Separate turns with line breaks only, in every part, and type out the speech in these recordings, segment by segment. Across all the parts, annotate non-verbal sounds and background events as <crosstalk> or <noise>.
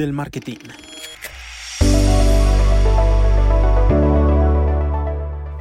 del marketing.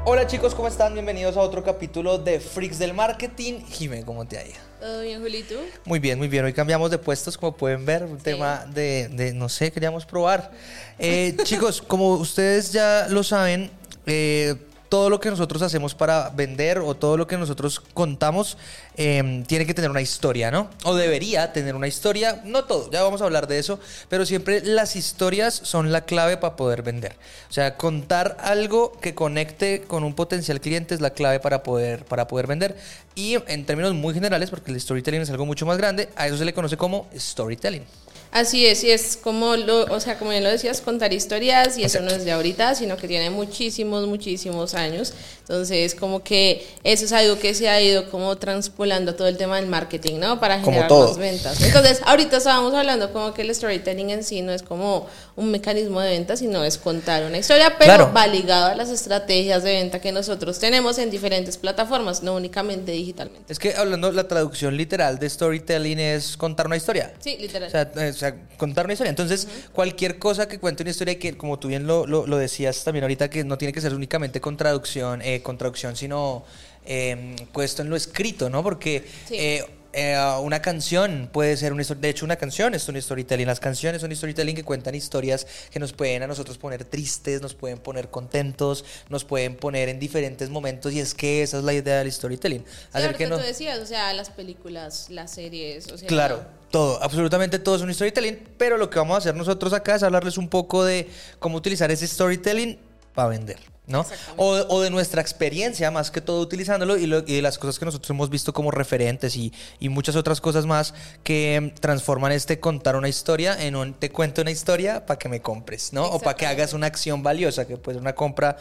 Hola chicos, ¿cómo están? Bienvenidos a otro capítulo de Freaks del Marketing. Jime, ¿cómo te ha ido?
¿Todo bien, Julito?
Muy bien, muy bien. Hoy cambiamos de puestos, como pueden ver. Un tema de, de, no sé, queríamos probar. Eh, <laughs> chicos, como ustedes ya lo saben, eh, todo lo que nosotros hacemos para vender o todo lo que nosotros contamos em, tiene que tener una historia, ¿no? O debería tener una historia, no todo, ya vamos a hablar de eso, pero siempre las historias son la clave para poder vender. O sea, contar algo que conecte con un potencial cliente es la clave para poder, para poder vender. Y en términos muy generales, porque el storytelling es algo mucho más grande, a eso se le conoce como storytelling.
Así es, y es como lo, o sea, como bien lo decías, contar historias, y eso no es de ahorita, sino que tiene muchísimos, muchísimos años. Entonces, como que eso es algo que se ha ido como transpolando todo el tema del marketing, ¿no? Para generar más ventas. Entonces, ahorita estábamos hablando como que el storytelling en sí no es como un mecanismo de venta, sino es contar una historia, pero va ligado a las estrategias de venta que nosotros tenemos en diferentes plataformas, no únicamente digitalmente.
Es que hablando la traducción literal de storytelling es contar una historia.
Sí, literal.
O sea, sea, contar una historia. Entonces, cualquier cosa que cuente una historia que, como tú bien lo, lo, decías también ahorita, que no tiene que ser únicamente con traducción, eh, con traducción sino eh, puesto en lo escrito, ¿no? Porque... Eh, eh, una canción puede ser una historia. De hecho, una canción es un storytelling. Las canciones son storytelling que cuentan historias que nos pueden a nosotros poner tristes, nos pueden poner contentos, nos pueden poner en diferentes momentos. Y es que esa es la idea del storytelling.
Hacer que no... tú decías, o sea, las películas, las series, o sea,
Claro todo, absolutamente todo es un storytelling, pero lo que vamos a hacer nosotros acá es hablarles un poco de cómo utilizar ese storytelling para vender, ¿no? O, o, de nuestra experiencia, más que todo utilizándolo, y, de las cosas que nosotros hemos visto como referentes y, y, muchas otras cosas más que transforman este contar una historia en un te cuento una historia para que me compres, ¿no? O para que hagas una acción valiosa, que puede ser una compra,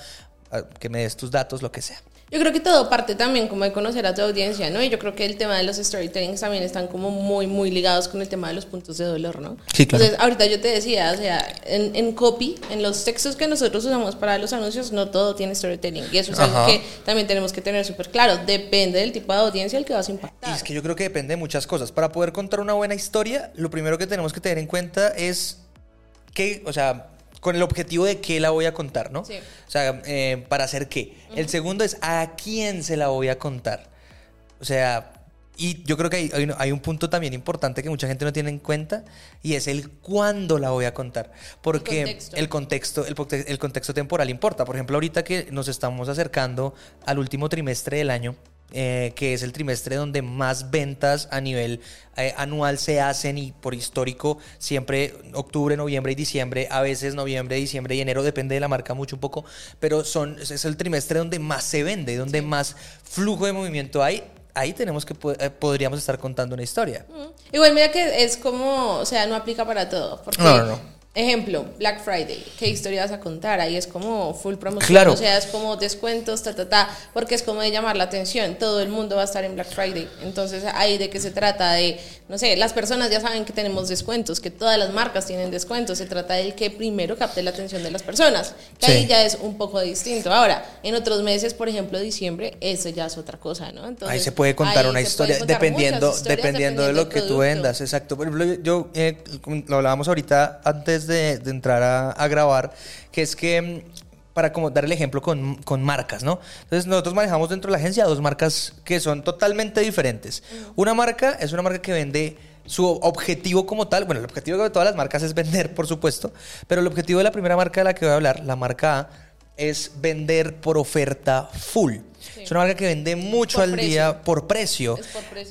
ah, que me des tus datos, lo que sea.
Yo creo que todo parte también como de conocer a tu audiencia, ¿no? Y yo creo que el tema de los storytellings también están como muy, muy ligados con el tema de los puntos de dolor, ¿no?
Sí, claro.
Entonces, ahorita yo te decía, o sea, en, en copy, en los textos que nosotros usamos para los anuncios, no todo tiene storytelling. Y eso es algo que también tenemos que tener súper claro. Depende del tipo de audiencia al que vas a impactar.
Y es que yo creo que depende de muchas cosas. Para poder contar una buena historia, lo primero que tenemos que tener en cuenta es que, o sea, con el objetivo de qué la voy a contar, ¿no? Sí. O sea, eh, para hacer qué. El segundo es a quién se la voy a contar. O sea, y yo creo que hay, hay, un punto también importante que mucha gente no tiene en cuenta y es el cuándo la voy a contar. Porque el contexto, el contexto, el contexto temporal importa. Por ejemplo, ahorita que nos estamos acercando al último trimestre del año, eh, que es el trimestre donde más ventas a nivel eh, anual se hacen y por histórico siempre octubre, noviembre y diciembre, a veces noviembre, diciembre y enero, depende de la marca mucho un poco, pero son, es el trimestre donde más se vende, donde más flujo de movimiento hay ahí tenemos que eh, podríamos estar contando una historia.
Igual mira que es como, o sea, no aplica para todo, porque no, no, no. Ejemplo, Black Friday, ¿qué historia vas a contar? Ahí es como full promoción, claro. o sea, es como descuentos, ta, ta, ta, porque es como de llamar la atención, todo el mundo va a estar en Black Friday, entonces ahí de qué se trata, de, no sé, las personas ya saben que tenemos descuentos, que todas las marcas tienen descuentos, se trata de que primero capte la atención de las personas, que ahí ya es un poco distinto. Ahora, en otros meses, por ejemplo, diciembre, eso ya es otra cosa, ¿no?
Entonces, ahí se puede contar una historia, dependiendo, dependiendo, de lo que tú vendas, exacto. Por ejemplo, yo, eh, lo hablábamos ahorita antes de, entrar a, grabar, que es que mm, para como dar el ejemplo con, con, marcas, ¿no? Entonces nosotros manejamos dentro de la agencia dos marcas que son totalmente diferentes. Una marca es una marca que vende su objetivo como tal, bueno, el objetivo de todas las marcas es vender, por supuesto, pero el objetivo de la primera marca de la que voy a hablar, la marca A, es vender por oferta full. Es una marca que vende mucho al día por precio.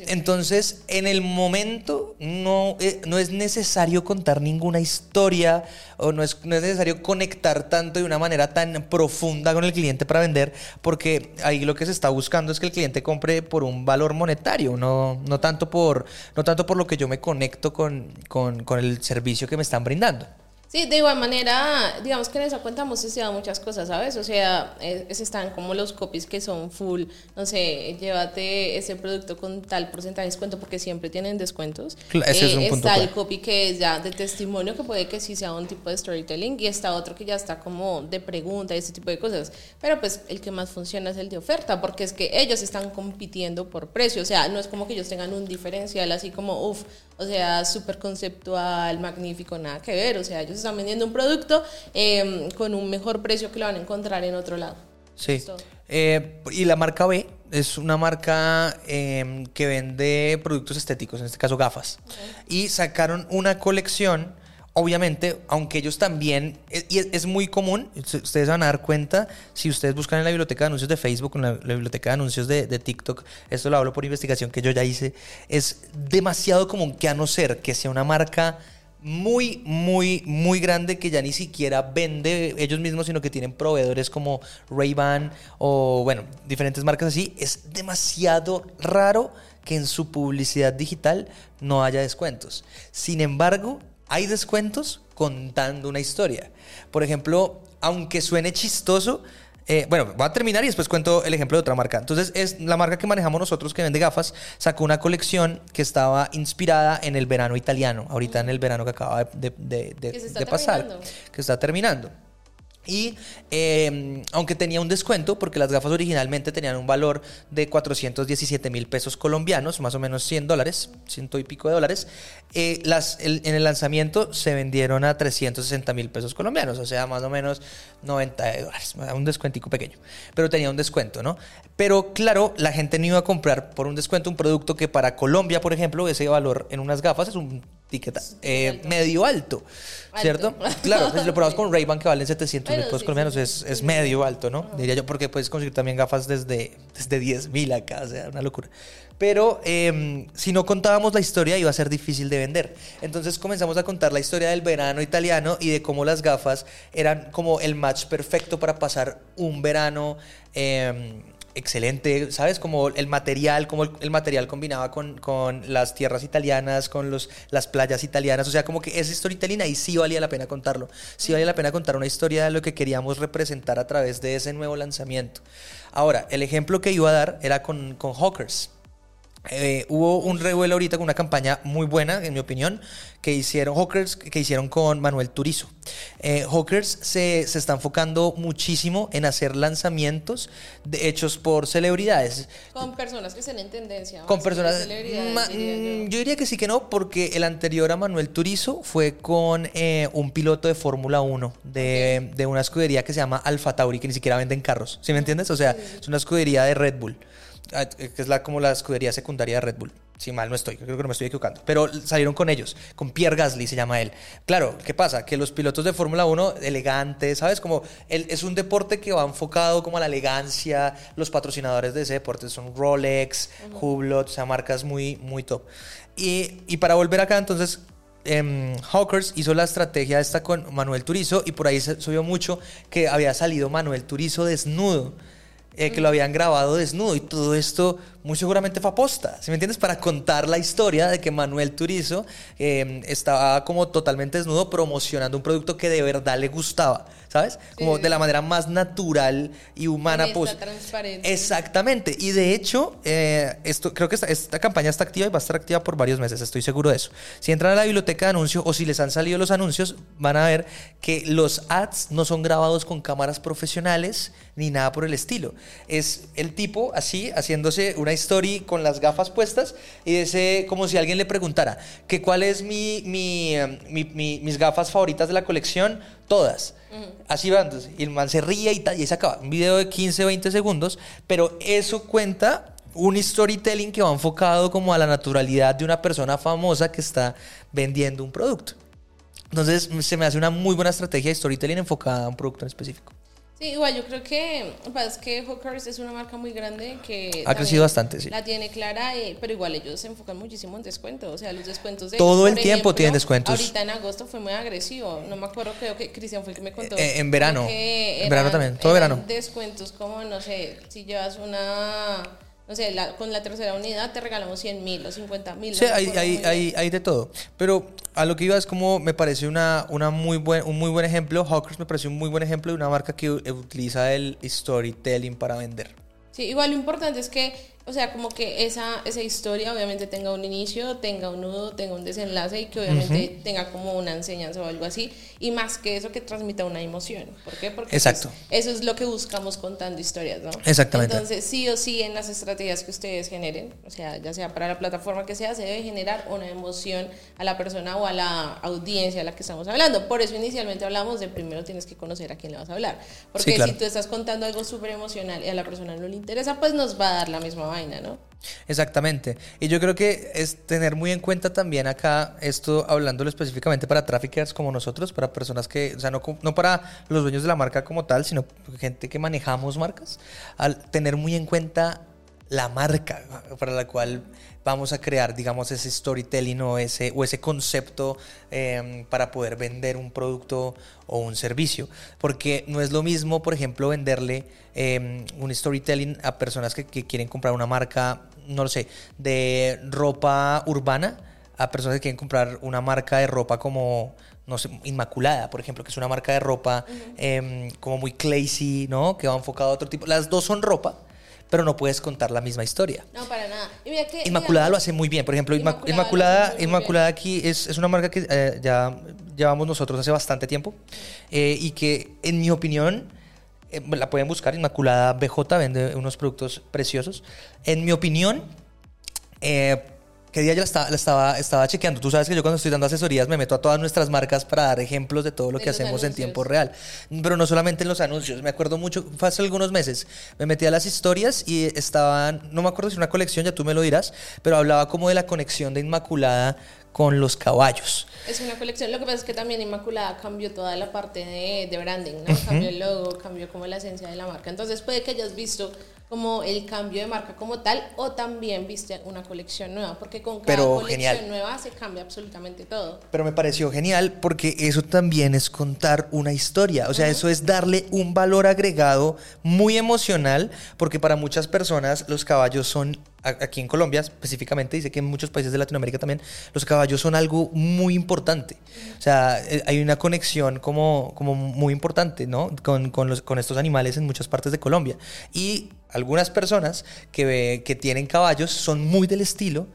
Entonces, en el momento no, eh, no es necesario contar ninguna historia o no es, no es necesario conectar tanto de una manera tan profunda con el cliente para vender, porque ahí lo que se está buscando es que el cliente compre por un valor monetario, no, no, tanto, por, no tanto por lo que yo me conecto con, con, con el servicio que me están brindando.
Sí, de igual manera, digamos que en esa cuenta hemos estudiado muchas cosas, ¿sabes? O sea, es, están como los copies que son full, no sé, llévate ese producto con tal porcentaje de descuento porque siempre tienen descuentos. ese es un eh, punto está el copy que es ya de testimonio, que puede que sí sea un tipo de storytelling, y está otro que ya está como de pregunta y ese tipo de cosas. Pero pues el que más funciona es el de oferta, porque es que ellos están compitiendo por precio, o sea, no es como que ellos tengan un diferencial así como, uff, o sea, súper conceptual, magnífico, nada que ver, o sea, ellos están vendiendo un producto em, con un mejor precio que lo van a encontrar en otro lado.
Sí. Eh, y la marca B es una marca em, que vende productos estéticos, en este caso gafas. Y sacaron una colección obviamente, aunque ellos también, eh, y es, muy común, ustedes van a dar cuenta, si ustedes buscan en la biblioteca de anuncios de Facebook, en la, biblioteca de anuncios de, de, TikTok, esto lo hablo por investigación que yo ya hice, es demasiado común que a no ser que sea una marca muy, muy, muy grande que ya ni siquiera vende ellos mismos, sino que tienen proveedores como Ray-Ban o, bueno, diferentes marcas así. Es demasiado raro que en su publicidad digital no haya descuentos. Sin embargo, hay descuentos contando una historia. Por ejemplo, aunque suene chistoso, eh, bueno, voy a terminar y después cuento el ejemplo de otra marca. Entonces, es la marca que manejamos nosotros que vende gafas, sacó una colección que estaba inspirada en el verano italiano, ahorita en el verano que acaba de, de pasar, que está terminando. Y em, aunque tenía un descuento, porque las gafas originalmente tenían un valor de 417 mil pesos colombianos, más o menos 100 dólares, ciento y pico de dólares, eh, en el lanzamiento se vendieron a 360 mil pesos colombianos, o sea, más o menos 90 dólares, un descuentico pequeño, pero tenía un descuento, ¿no? Pero claro, la gente no iba a comprar por un descuento un producto que para Colombia, por ejemplo, ese valor en unas gafas es un ticket eh, medio alto, ¿cierto? Claro, pues lo probamos con Ray-Ban que valen 700 mil pesos colombianos, es, es, medio alto, ¿no? Diría yo, porque puedes conseguir también gafas desde, desde 10 mil acá, o sea, una locura. Pero em, si no contábamos la historia iba a ser difícil de vender. Entonces comenzamos a contar la historia del verano italiano y de cómo las gafas eran como el match perfecto para pasar un verano. Eh, excelente, ¿sabes? Como el material, como el, material combinaba con, con, las tierras italianas, con los, las playas italianas, o sea, como que esa storytelling ahí sí valía la pena contarlo, sí valía la pena contar una historia de lo que queríamos representar a través de ese nuevo lanzamiento. Ahora, el ejemplo que iba a dar era con, con Hawkers. Eh, hubo un revuelo ahorita con una campaña muy buena, en mi opinión, que hicieron Hawkers, que hicieron con Manuel Turizo. Eh, Hawkers se, se, está enfocando muchísimo en hacer lanzamientos de, hechos por celebridades.
Con personas que estén en tendencia.
Con personas. Mm, yo. diría que sí que no, porque el anterior a Manuel Turizo fue con eh, un piloto de Fórmula 1 de, de, una escudería que se llama Alfa Tauri, que ni siquiera venden carros. ¿Sí me entiendes? O sea, es una escudería de Red Bull. Ah, que es la, como la escudería secundaria de Red Bull. Si mal no estoy, creo que no me estoy equivocando. Pero salieron con ellos, con Pierre Gasly se llama él. Claro, ¿qué pasa? Que los pilotos de Fórmula 1, elegantes, ¿sabes? Como es un deporte que va enfocado como a la elegancia. Los patrocinadores de ese deporte son Rolex, Hublot, o sea, marcas muy, muy top. Y, y para volver acá, entonces, eh, Hawkers hizo la estrategia esta con Manuel Turizo y por ahí se subió mucho que había salido Manuel Turizo desnudo. Eh, que lo habían grabado desnudo y todo esto muy seguramente fue aposta, ¿sí me entiendes? Para contar la historia de que Manuel Turizo em, estaba como totalmente desnudo promocionando un producto que de verdad le gustaba, ¿sabes? Como de la manera más natural y humana posible. transparente. Exactamente. Y de hecho, eh, esto, creo que esta, esta, campaña está activa y va a estar activa por varios meses, estoy seguro de eso. Si entran a la biblioteca de anuncios o si les han salido los anuncios, van a ver que los ads no son grabados con cámaras profesionales ni nada por el estilo. Es el tipo así, haciéndose una story con las gafas puestas y ese, como si alguien le preguntara, que cuál es mi, mi, em, mis gafas favoritas de la colección, todas. Así va, entonces, y el man se ríe y, tal, y se acaba. Un video de 15, 20 segundos, pero eso cuenta un storytelling que va enfocado como a la naturalidad de una persona famosa que está vendiendo un producto. Entonces se me hace una muy buena estrategia de storytelling enfocada a un producto en específico.
Sí, igual yo creo que, pues, que Hookers es una marca muy grande que...
Ha crecido bastante, sí.
La tiene clara, eh, pero igual ellos se enfocan muchísimo en descuento, o sea, los descuentos de...
Todo el tiempo tienen descuentos.
Ahorita en agosto fue muy agresivo, no me acuerdo, creo que Cristian fue el que me contó.
Eh, en verano, en verano también, todo verano.
Descuentos como, no sé, si llevas una no sé, con la tercera unidad te regalamos 100 mil o 50 mil.
Sí, hay, hay, hay, hay, de todo. Pero a lo que iba es como me parece una, una muy buen, un muy buen ejemplo. Hawkers me parece un muy buen ejemplo de una marca que utiliza el storytelling para vender.
Sí, igual lo importante es que o sea, como que esa, esa historia obviamente tenga un inicio, tenga un nudo, tenga un desenlace y que obviamente tenga como una enseñanza o algo así. Y más que eso, que transmita una emoción. ¿Por qué? Porque pues, Exacto. eso es lo que buscamos contando historias, ¿no?
Exactamente.
Entonces, sí o sí, en las estrategias que ustedes generen, o sea, ya sea para la plataforma que sea, se debe generar una emoción a la persona o a la audiencia a la que estamos hablando. Por eso inicialmente hablamos de primero tienes que conocer a quién le vas a hablar. Porque si tú estás contando algo súper emocional y a la persona no le interesa, pues nos va a dar la misma ¿no?
Exactamente. Y yo creo que es tener muy en cuenta también acá, esto hablándolo específicamente para traffickers como nosotros, para personas que, o sea, no, no para los dueños de la marca como tal, sino gente que manejamos marcas, al tener muy en cuenta la marca para la cual vamos a crear, digamos, ese storytelling o ese, o ese concepto em, para poder vender un producto o un servicio. Porque no es lo mismo, por ejemplo, venderle em, un storytelling a personas que, quieren comprar una marca, no lo sé, de ropa urbana, a personas que quieren comprar una marca de ropa como, no sé, Inmaculada, por ejemplo, que es una marca de ropa em, como muy classy, ¿no? Que va enfocado a otro tipo. Las dos son ropa, pero no puedes contar la misma historia.
No, para nada.
Inmaculada lo hace muy bien. Por ejemplo, Inmaculada, Inmaculada, aquí es, es, una marca que eh, ya llevamos nosotros hace bastante tiempo eh, y que, en mi opinión, eh, la pueden buscar. Inmaculada BJ vende unos productos preciosos. En mi opinión, ¿Qué día ya la estaba, estaba, estaba chequeando? Tú sabes que yo cuando estoy dando asesorías me meto a todas nuestras marcas para dar ejemplos de todo lo que hacemos en tiempo real. Pero no solamente en los anuncios. Me acuerdo mucho, fue hace algunos meses, me metí a las historias y estaban, no me acuerdo si una colección, ya tú me lo dirás, pero hablaba como de la conexión de Inmaculada con los caballos.
Es una colección. Lo que pasa es que también Inmaculada cambió toda la parte de, de branding, ¿no? Cambió el logo, cambió como la esencia de la marca. Entonces puede que hayas visto como el cambio de marca como tal o también viste una colección nueva, porque con cada colección nueva se cambia absolutamente todo.
Pero me pareció genial porque eso también es contar una historia, o sea, eso es darle un valor agregado muy emocional, porque para muchas personas los caballos son aquí en Colombia específicamente, dice que en muchos países de Latinoamérica también, los caballos son algo muy importante. O sea, eh, hay una conexión como, como muy importante, ¿no? Con, con, los, con estos animales en muchas partes de Colombia. Y algunas personas que, que tienen caballos son muy del estilo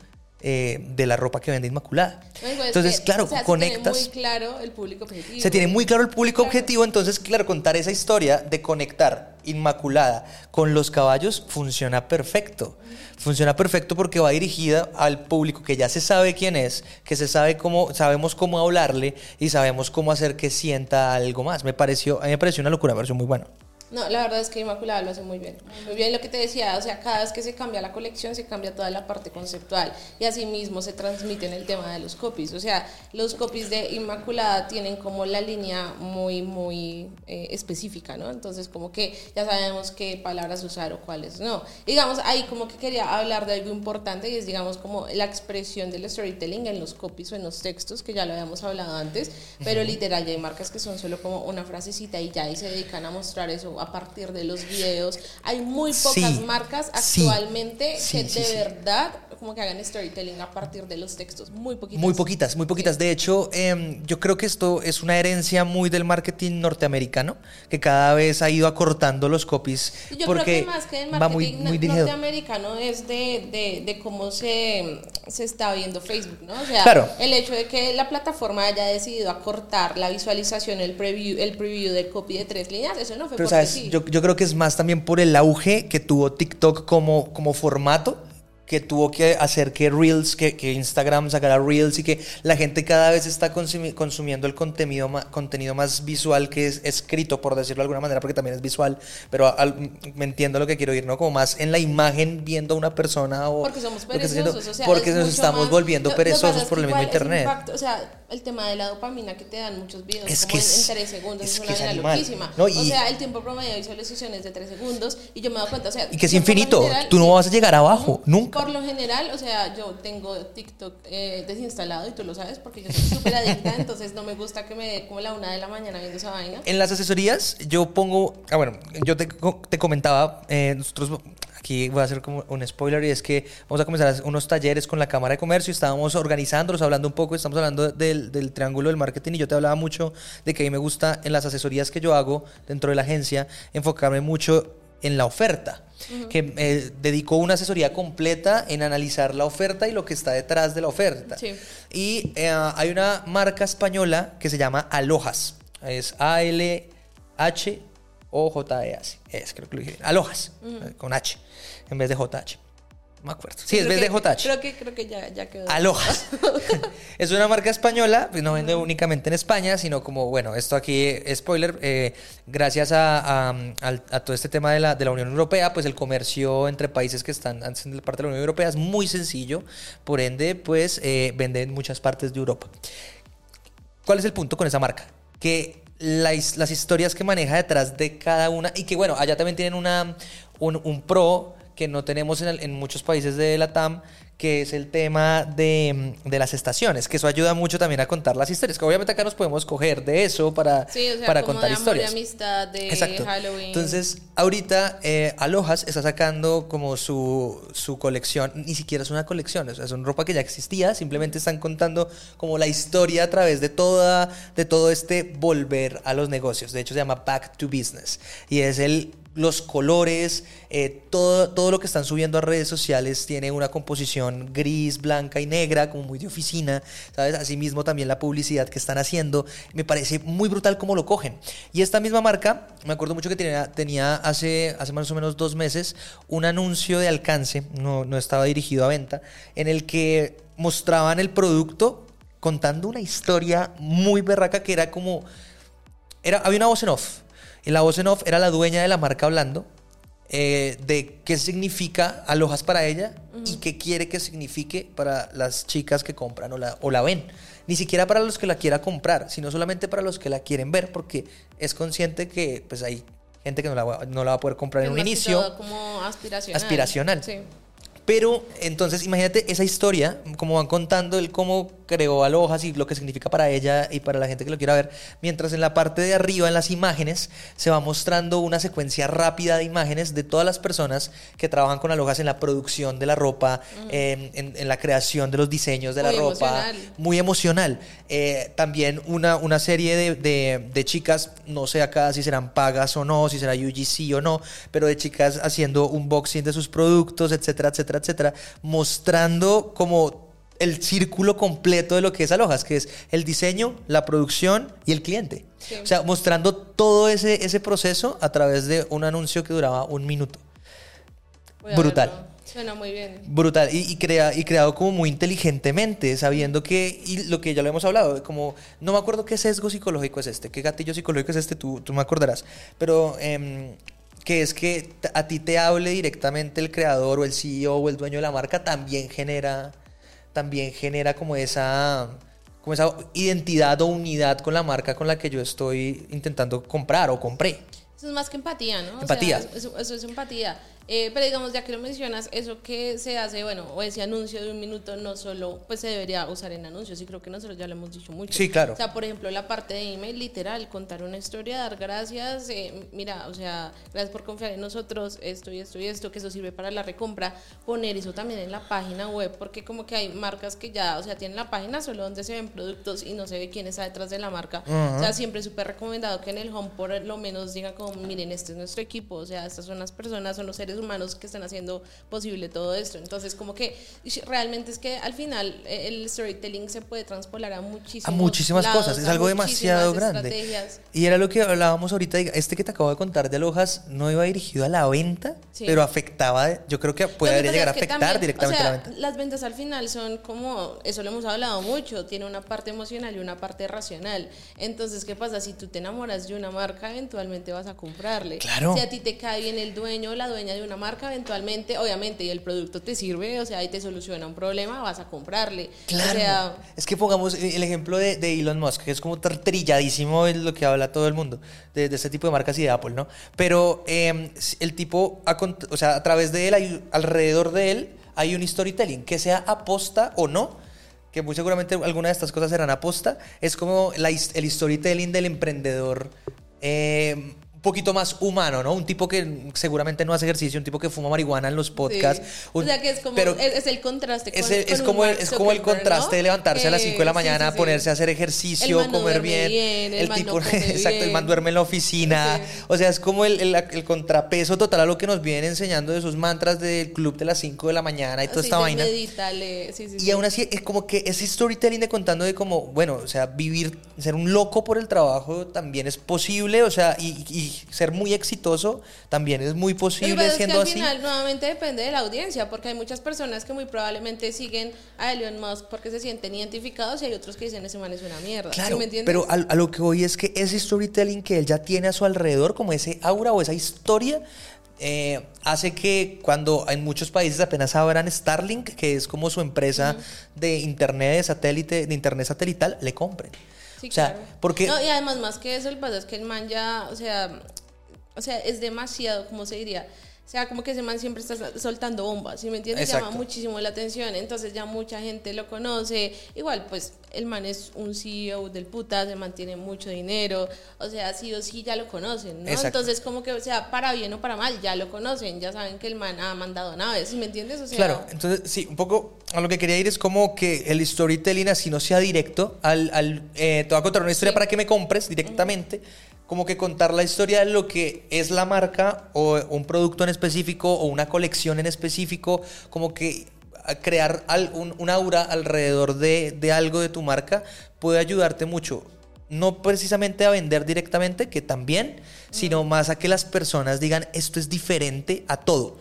eh, de la ropa que vende Inmaculada. entonces, claro, conectas.
Se tiene muy claro el público objetivo.
Se tiene muy claro el público objetivo, entonces, claro, contar esa historia de conectar Inmaculada con los caballos funciona perfecto. Funciona perfecto porque va dirigida al público que ya se sabe quién es, que se sabe cómo, sabemos cómo hablarle y sabemos cómo hacer que sienta algo más. Me pareció, a mí me pareció una locura, me pareció muy bueno.
No, la verdad es que Inmaculada lo hace muy bien. Muy bien lo que te decía, o sea, cada vez que se cambia la colección, se cambia toda la parte conceptual y así mismo se transmite en el tema de los copies. O sea, los copies de Inmaculada tienen como la línea muy, muy eh, específica, ¿no? Entonces, como que ya sabemos qué palabras usar o cuáles no. Digamos, ahí como que quería hablar de algo importante y es, digamos, como la expresión del storytelling en los copies o en los textos, que ya lo habíamos hablado antes, pero literal ya hay marcas que son solo como una frasecita y ya y se dedican a mostrar eso a partir de los videos. Hay muy pocas marcas actualmente que de verdad como que hagan storytelling a partir de los textos. Muy poquitas.
Muy poquitas, muy poquitas. De hecho, em, yo creo que esto es una herencia muy del marketing norteamericano, que cada vez ha ido acortando los copies.
Yo porque creo que más que el marketing muy, norteamericano es de, de, cómo se, se, está viendo Facebook, ¿no? O sea, el hecho de que la plataforma haya decidido acortar la visualización, el preview, el preview del copy de tres líneas, eso no fue porque
yo, yo, creo que es más también por el auge que tuvo TikTok como, como formato que tuvo que hacer que Reels, que, que, Instagram sacara Reels y que la gente cada vez está consumiendo el contenido, contenido más visual que es escrito, por decirlo de alguna manera, porque también es visual, pero me entiendo lo que quiero ir, ¿no? Como más en la imagen viendo a una persona o...
Porque somos perezosos, o sea,
Porque nos estamos volviendo perezosos por el mismo internet.
o sea, el tema de la dopamina que te dan muchos videos, es como que en, en 3 segundos, es, una es loquísima. o sea, el tiempo promedio de visualización es de 3 segundos y yo me doy cuenta, o sea...
Y que es infinito, tú no vas a llegar abajo, nunca.
Por lo general, o sea, yo tengo TikTok eh, desinstalado y tú lo sabes porque yo soy súper adicta, <laughs> entonces no me gusta que me dé como la una de la mañana viendo esa vaina.
En las asesorías yo pongo, ah bueno, yo te, te comentaba, eh, nosotros aquí voy a hacer como un spoiler y es que vamos a comenzar unos talleres con la Cámara de Comercio, estábamos organizándolos, hablando un poco, estamos hablando del, del triángulo del marketing y yo te hablaba mucho de que a mí me gusta en las asesorías que yo hago dentro de la agencia enfocarme mucho en la oferta, que eh, dedicó una asesoría completa en analizar la oferta y lo que está detrás de la oferta. Y eh, hay una marca española que se llama Alojas, es A-L-H o J-E-S, es creo que lo dije, Alojas, con H en vez de JH me acuerdo. Sí, es vez de JH.
Creo que, creo que ya, ya quedó.
Alojas. <laughs> es una marca española, pues no vende únicamente en España, sino como, bueno, esto aquí, spoiler, eh, gracias a, a, todo este tema de la, de la Unión Europea, pues el comercio entre países que están en parte de la Unión Europea es muy sencillo, por ende, pues eh, vende en muchas partes de Europa. ¿Cuál es el punto con esa marca? Que las historias que maneja detrás de cada una, y que bueno, allá también tienen una, un, un pro que no tenemos en, en muchos países de la TAM, que es el tema de, de, las estaciones, que eso ayuda mucho también a contar las historias, que obviamente acá nos podemos coger de eso para, para contar historias.
De amistad, de
Exacto.
Halloween.
Entonces, ahorita eh, Alojas está sacando como su, su colección, ni siquiera es una colección, o sea, es una ropa que ya existía, simplemente están contando como la historia a través de, toda, de todo este volver a los negocios. De hecho, se llama Back to Business y es el los colores, eh, todo, todo lo que están subiendo a redes sociales tiene una composición gris, blanca y negra, como muy de oficina, ¿sabes? Asimismo también la publicidad que están haciendo, me parece muy brutal cómo lo cogen. Y esta misma marca, me acuerdo mucho que tenía, tenía hace, hace más o menos dos meses un anuncio de alcance, no, no estaba dirigido a venta, en el que mostraban el producto contando una historia muy berraca que era como... Era, había una voz en off y la voz en off era la dueña de la marca hablando eh, de qué significa alojas para ella y qué quiere que signifique para las chicas que compran o la, o la ven. Ni siquiera para los que la quiera comprar, sino solamente para los que la quieren ver, porque es consciente que pues hay gente que no la, va, no la va a poder comprar en un inicio.
como aspiracional.
Aspiracional. Sí. Pero entonces imagínate esa historia, como van contando el cómo creó Alojas y lo que significa para ella y para la gente que lo quiera ver, mientras en la parte de arriba, en las imágenes, se va mostrando una secuencia rápida de imágenes de todas las personas que trabajan con Alojas en la producción de la ropa, en, la creación de los diseños de la ropa. Muy emocional. Eh, también una, una serie de, de, chicas, no sé acá si serán pagas o no, si será UGC o no, pero de chicas haciendo unboxing de sus productos, etcétera, etcétera, etcétera, mostrando como el círculo completo de lo que es Alojas, que es el diseño, la producción y el cliente. O sea, mostrando todo ese, ese proceso a través de un anuncio que duraba un minuto. Brutal.
Suena muy bien.
Brutal. Y, crea, y creado como muy inteligentemente, sabiendo que, y lo que ya lo hemos hablado, como, no me acuerdo qué sesgo psicológico es este, qué gatillo psicológico es este, tú, tú me acordarás. Pero em, que es que a ti te hable directamente el creador o el CEO o el dueño de la marca, también genera también genera como esa, como esa identidad o unidad con la marca con la que yo estoy intentando comprar o compré.
Eso es más que empatía, ¿no?
Empatía.
eso, es empatía. Eh, pero digamos, ya que lo mencionas, eso que se hace, bueno, o ese anuncio de un minuto no solo, pues se debería usar en anuncios, y creo que nosotros ya lo hemos dicho mucho.
Sí, claro.
O sea, por ejemplo, la parte de email, literal, contar una historia, dar gracias, eh, mira, o sea, gracias por confiar en nosotros, esto y esto y esto, que eso sirve para la recompra, poner eso también en la página web, porque como que hay marcas que ya, o sea, tienen la página solo donde se ven productos y no se ve quién está detrás de la marca. O sea, siempre es súper recomendado que en el home por lo menos diga como, miren, este es nuestro equipo, o sea, estas son las personas, son los seres humanos que están haciendo posible todo esto. Entonces, como que realmente es que al final eh, el storytelling se puede transpolar a muchísimas,
a muchísimas cosas, es algo demasiado grande. Y era lo que hablábamos ahorita, este que te acabo de contar de Alojas no iba dirigido a la venta, pero afectaba, yo creo que puede llegar a afectar directamente a la venta.
Las ventas al final son como, eso lo hemos hablado mucho, tiene una parte emocional y una parte racional. Entonces, ¿qué pasa? Si tú te enamoras de una marca, eventualmente vas a comprarle.
Claro.
Si a ti te cae bien el dueño o la dueña de una marca, eventualmente obviamente, y el producto te sirve, o sea, y te soluciona un problema, vas a comprarle.
Claro. es que pongamos el ejemplo de, Elon Musk, que es como trilladísimo es lo que habla todo el mundo, de, este tipo de marcas y de Apple, ¿no? Pero em, el tipo, o sea, a través de él, alrededor de él, hay un storytelling, que sea aposta o no, que muy seguramente alguna de estas cosas serán aposta, es como el storytelling del emprendedor eh, poquito más humano, ¿no? Un tipo que seguramente no hace ejercicio, un tipo que fuma marihuana en los podcasts.
o sea que es como pero es, el contraste.
Con, es, el, es como, el, es como el contraste de levantarse a las 5 de la mañana, ponerse a hacer ejercicio, comer bien. el, tipo, <laughs> exacto, el man duerme en la oficina. O sea, es como el, contrapeso total a lo que nos vienen enseñando de esos mantras del club de las 5 de la mañana y toda esta vaina. y aún así es como que ese storytelling de contando de como, bueno, o sea, vivir, ser un loco por el trabajo también es posible, o sea, y ser muy exitoso también es muy posible siendo
que al final nuevamente depende de la audiencia, porque hay muchas personas que muy probablemente siguen a Elon Musk porque se sienten identificados y hay otros que dicen ese man es una mierda.
Claro, pero a, lo que voy es que ese storytelling que él ya tiene a su alrededor, como ese aura o esa historia, eh, hace que cuando en muchos países apenas abran Starlink, que es como su empresa de internet de satélite, de internet satelital, le compren.
Sí, o sea, porque... No, y además más que eso, el pasa es que el man ya, o sea, o sea, es demasiado, como se diría? O sea, como que ese man siempre está soltando bombas, ¿sí me entiendes? Llama muchísimo la atención, entonces ya mucha gente lo conoce. Igual, pues el man es un CEO del puta, se mantiene mucho dinero, o sea, sí o sí ya lo conocen, ¿no? Entonces, como que, o sea, para bien o para mal, ya lo conocen, ya saben que el man ha mandado naves, ¿sí me entiendes? O sea,
claro, entonces, sí, un poco a lo que quería ir es como que el storytelling así no sea directo, al, al eh, te voy a contar una historia para que me compres directamente como que contar la historia de lo que es la marca o un producto en específico o una colección en específico, como que crear un, aura alrededor de, de algo de tu marca puede ayudarte mucho no precisamente a vender directamente, que también, sino más a que las personas digan esto es diferente a todo.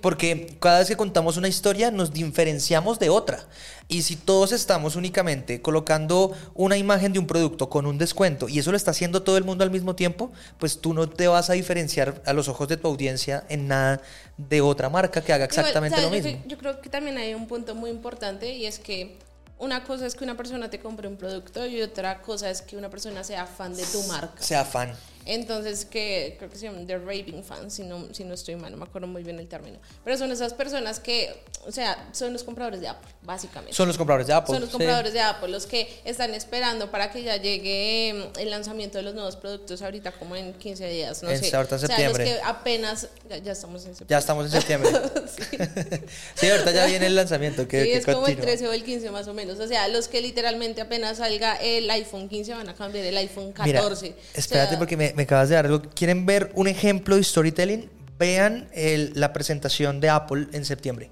Porque cada vez que contamos una historia nos diferenciamos de otra. Y si todos estamos únicamente colocando una imagen de un producto con un descuento y eso lo está haciendo todo el mundo al mismo tiempo, pues tú no te vas a diferenciar a los ojos de tu audiencia en nada de otra marca que haga exactamente lo mismo.
Yo, creo que también hay un punto muy importante y es que una cosa es que una persona te compre un producto y otra cosa es que una persona sea fan de tu marca.
Sea fan.
Entonces, que creo que se llaman The Raving Fans, si no, si no estoy mal, no me acuerdo muy bien el término. Pero son esas personas que, o sea, son los compradores de Apple, básicamente.
Son los compradores de Apple.
Son los compradores de Apple, los que están esperando para que ya llegue mm, el lanzamiento de los nuevos productos ahorita, como en 15 días, no en
sé. Ahorita septiembre.
O sea, los que apenas, ya, estamos en septiembre.
Ya estamos en septiembre. <laughs> <laughs> sí. ahorita ya viene el lanzamiento. Que,
sí, es como el 13 o el 15 más o menos. O sea, los que literalmente apenas salga el iPhone 15 van a cambiar el iPhone 14.
espérate porque me me, acabas de dar algo. ¿Quieren ver un ejemplo de storytelling? Vean la presentación de Apple en septiembre.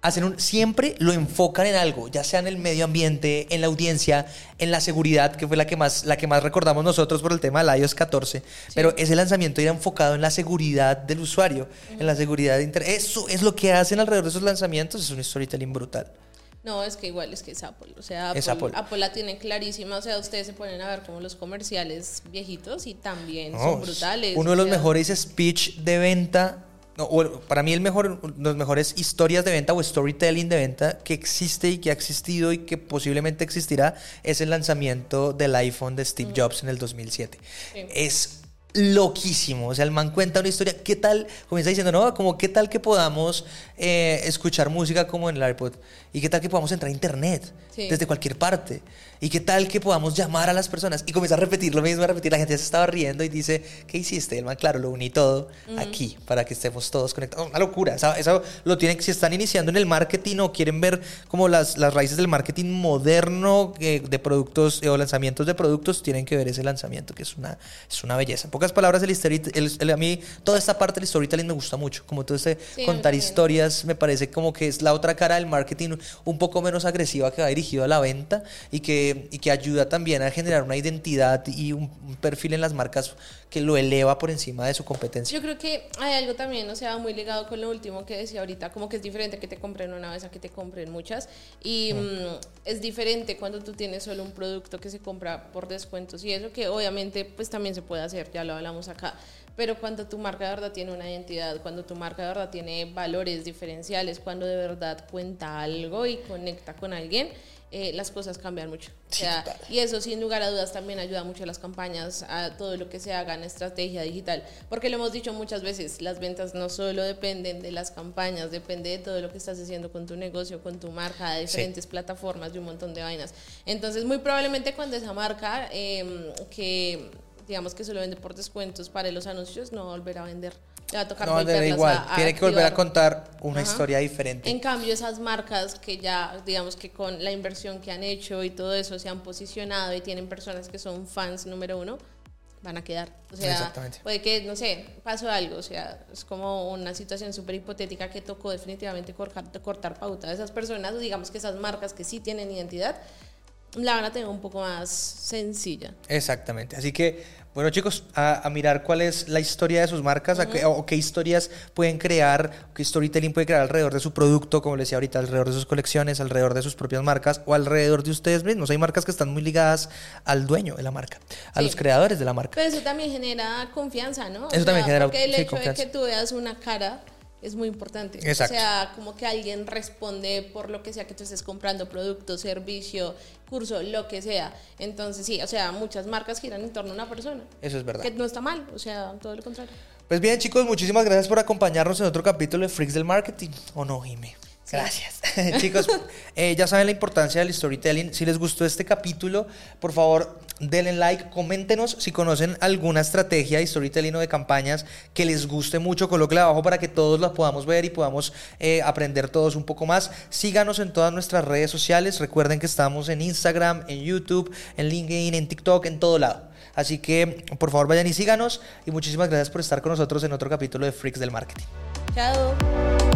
Hacen un, siempre lo enfocan en algo, ya sea en el medio ambiente, en la audiencia, en la seguridad, que fue la que más, la que más recordamos nosotros por el tema del iOS 14. Pero ese lanzamiento era enfocado en la seguridad del usuario, en la seguridad de Internet. Eso es lo que hacen alrededor de esos lanzamientos, es un storytelling brutal.
No, es que igual es que es Apple. O sea, Apple, Apple. la tiene clarísima. O sea, ustedes se ponen a ver como los comerciales viejitos y también son brutales.
Uno de los mejores speech de venta, no, para mí el mejor, los mejores historias de venta o storytelling de venta que existe y que ha existido y que posiblemente existirá es el lanzamiento del iPhone de Steve Jobs en el 2007. Es loquísimo. O sea, el man cuenta una historia. ¿Qué tal? Comienza diciendo, no, como qué tal que podamos eh, escuchar música como en el iPod. ¿Y qué tal que podamos entrar a internet desde cualquier parte? ¿Y qué tal que podamos llamar a las personas? Y comienza a repetir lo mismo, a repetir. La gente ya se estaba riendo y dice, ¿qué hiciste? El man, claro, lo uní todo aquí para que estemos todos conectados. Una locura. Eso, lo tienen, si están iniciando en el marketing o quieren ver como las, las raíces del marketing moderno eh, de productos eh, o lanzamientos de productos, tienen que ver ese lanzamiento, que es una, es una belleza. Pocas palabras, el, a mí toda esta parte del storytelling me gusta mucho. Como todo este contar historias, me parece como que es la otra cara del marketing un poco menos agresiva que va dirigido a la venta y que y que ayuda también a generar una identidad y un, perfil en las marcas que lo eleva por encima de su competencia.
Yo creo que hay algo también, o sea, muy ligado con lo último que decía ahorita, como que es diferente que te compren una vez a que te compren muchas. Y mm, es diferente cuando tú tienes solo un producto que se compra por descuentos y eso que obviamente pues también se puede hacer, ya lo hablamos acá. Pero cuando tu marca de verdad tiene una identidad, cuando tu marca de verdad tiene valores diferenciales, cuando de verdad cuenta algo y conecta con alguien, eh, las cosas cambian mucho. O sea, y eso sin lugar a dudas también ayuda mucho a las campañas, a todo lo que se haga en estrategia digital, porque lo hemos dicho muchas veces, las ventas no solo dependen de las campañas, depende de todo lo que estás haciendo con tu negocio, con tu marca, de diferentes plataformas, de un montón de vainas. Entonces, muy probablemente cuando esa marca em, que digamos que solo vende por descuentos para los anuncios, no volverá a vender va a tocar
no, igual. Tiene que volver a contar una historia diferente.
En cambio, esas marcas que ya, digamos que con la inversión que han hecho y todo eso se han posicionado y tienen personas que son fans número uno, van a quedar. O sea, puede que, no sé, pasó algo. O sea, es como una situación súper hipotética que tocó definitivamente cortar, cortar pauta de esas personas, digamos que esas marcas que sí tienen identidad la van a tener un poco más sencilla.
Exactamente. Así que, bueno chicos, a, mirar cuál es la historia de sus marcas o qué historias pueden crear, qué storytelling puede crear alrededor de su producto, como les decía ahorita, alrededor de sus colecciones, alrededor de sus propias marcas o alrededor de ustedes mismos. Hay marcas que están muy ligadas al dueño de la marca, a los creadores de la marca.
Pero eso también genera confianza, ¿no?
Eso también genera
Porque el hecho de que tú veas una cara es muy importante. O sea, como que alguien responde por lo que sea que tú estés comprando, producto, servicio, curso, lo que sea. Entonces, sí, o sea, muchas marcas giran en torno a una persona.
Eso es verdad.
Que no está mal, o sea, todo lo contrario.
Pues bien, chicos, muchísimas gracias por acompañarnos en otro capítulo de Freaks del Marketing. ¿O no, Jimé? Gracias. <laughs> Chicos, eh, ya saben la importancia del storytelling. Si les gustó este capítulo, por favor, denle like, coméntenos si conocen alguna estrategia de storytelling o de campañas que les guste mucho, colóquela abajo para que todos la podamos ver y podamos eh, aprender todos un poco más. Síganos en todas nuestras redes sociales. Recuerden que estamos en Instagram, en YouTube, en LinkedIn, en TikTok, en todo lado. Así que, por favor, vayan y síganos. Y muchísimas gracias por estar con nosotros en otro capítulo de Freaks del Marketing.
Chao.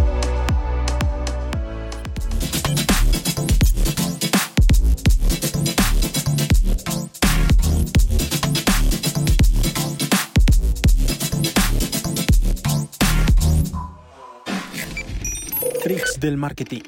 Tricks del marketing.